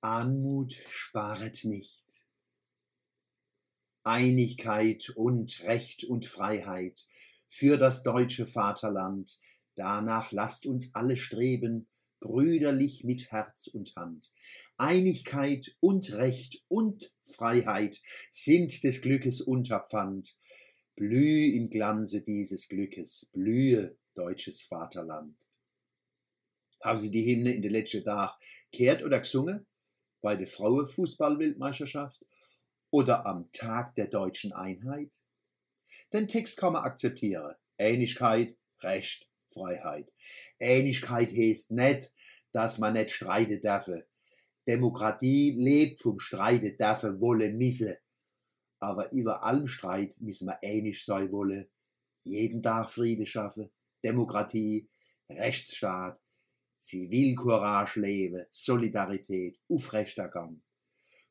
Anmut sparet nicht. Einigkeit und Recht und Freiheit für das deutsche Vaterland, danach lasst uns alle streben, brüderlich mit Herz und Hand. Einigkeit und Recht und Freiheit sind des Glückes Unterpfand. Blüh im Glanze dieses Glückes, blühe, deutsches Vaterland. Haben Sie die Hymne in den letzten Tagen kehrt oder gesungen? Bei der Frauenfußball-Weltmeisterschaft? Oder am Tag der deutschen Einheit? Den Text kann man akzeptieren. Einigkeit, Recht, Freiheit. Einigkeit heißt nicht, dass man nicht streiten darf. Demokratie lebt vom Streiten darf, wolle, misse. Aber über allem Streit müssen wir einig sein wolle. Jeden Tag Friede schaffen, Demokratie, Rechtsstaat, Zivilcourage leben, Solidarität, aufrechter Gang.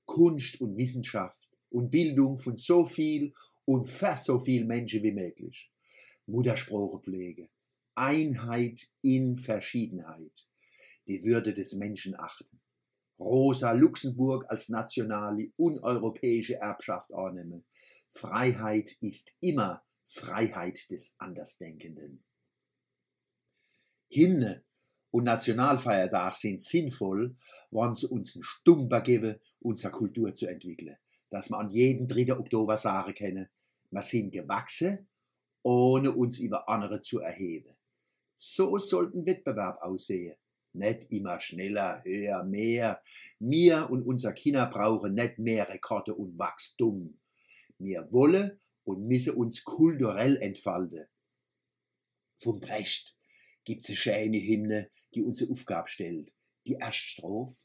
Kunst und Wissenschaft und Bildung von so viel und für so viel Menschen wie möglich. Muttersprachepflege, Einheit in Verschiedenheit, die Würde des Menschen achten. Rosa Luxemburg als nationale uneuropäische Erbschaft annehmen. Freiheit ist immer Freiheit des Andersdenkenden. Hymne und Nationalfeiertag sind sinnvoll, wenn sie uns einen Stumper geben, unsere Kultur zu entwickeln. Dass wir an jeden 3. Oktober sagen können, wir sind gewachsen, ohne uns über andere zu erheben. So sollten Wettbewerb aussehen. Nicht immer schneller, höher, mehr. Wir und unser Kinder brauchen nicht mehr Rekorde und Wachstum. Wir wollen und müssen uns kulturell entfalten. Vom Brecht gibt's eine schöne Hymne, die unsere Aufgabe stellt. Die erste Strophe.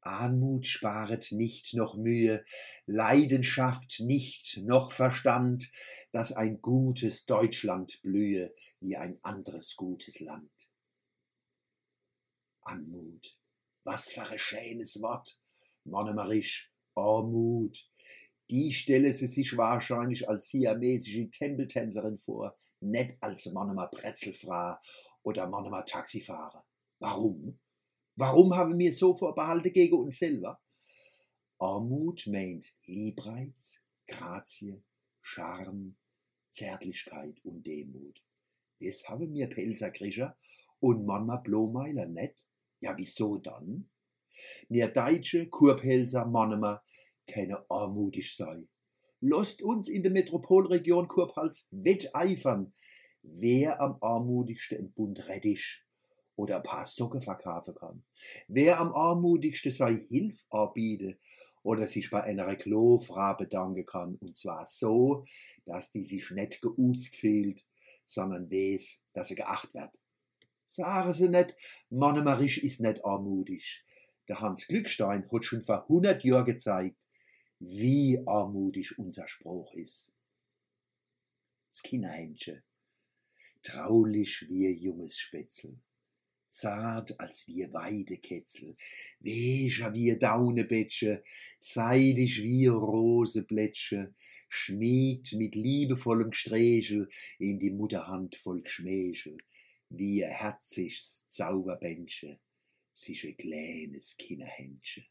Anmut sparet nicht noch Mühe, Leidenschaft nicht noch Verstand, dass ein gutes Deutschland blühe wie ein anderes gutes Land. Anmut, was für ein schönes Wort, Mannemarisch, Armut. Die stelle sie sich wahrscheinlich als siamesische Tempeltänzerin vor, nicht als Mannemer Brezelfrau oder Mannemer Taxifahrer. Warum? Warum haben wir so Vorbehalte gegen uns selber? Armut meint Liebreiz, Grazie, Charme, Zärtlichkeit und Demut. Das haben wir Pelzerkrischer und manchmal Blomeiler nicht. Ja, wieso dann? Mir Deutsche, Kurpelzer, Mannemer, keine armutig sei. Lasst uns in der Metropolregion Kurpfalz wetteifern, wer am armutigsten im Bund Rettich oder ein paar Socken verkaufen kann. Wer am armutigsten sei Hilf anbiete oder sich bei einer Klofrau bedanken kann, und zwar so, dass die sich nicht geuzt fühlt, sondern des, dass sie geacht wird. Sagen sie nicht, Mannemarisch ist nicht armutig. Der Hans Glückstein hat schon vor 100 Jahren gezeigt, wie armutig unser Spruch ist. Das Kinderhändchen, traulich wie junges Spätzle, zart als wie Weideketzel, weger wie Daunebetsche, seidig wie Roseblätsche, schmiegt mit liebevollem Gstrechel in die Mutterhand voll Gschmächel, herziges Zauberbändchen, sich ein kleines Kinderhändchen.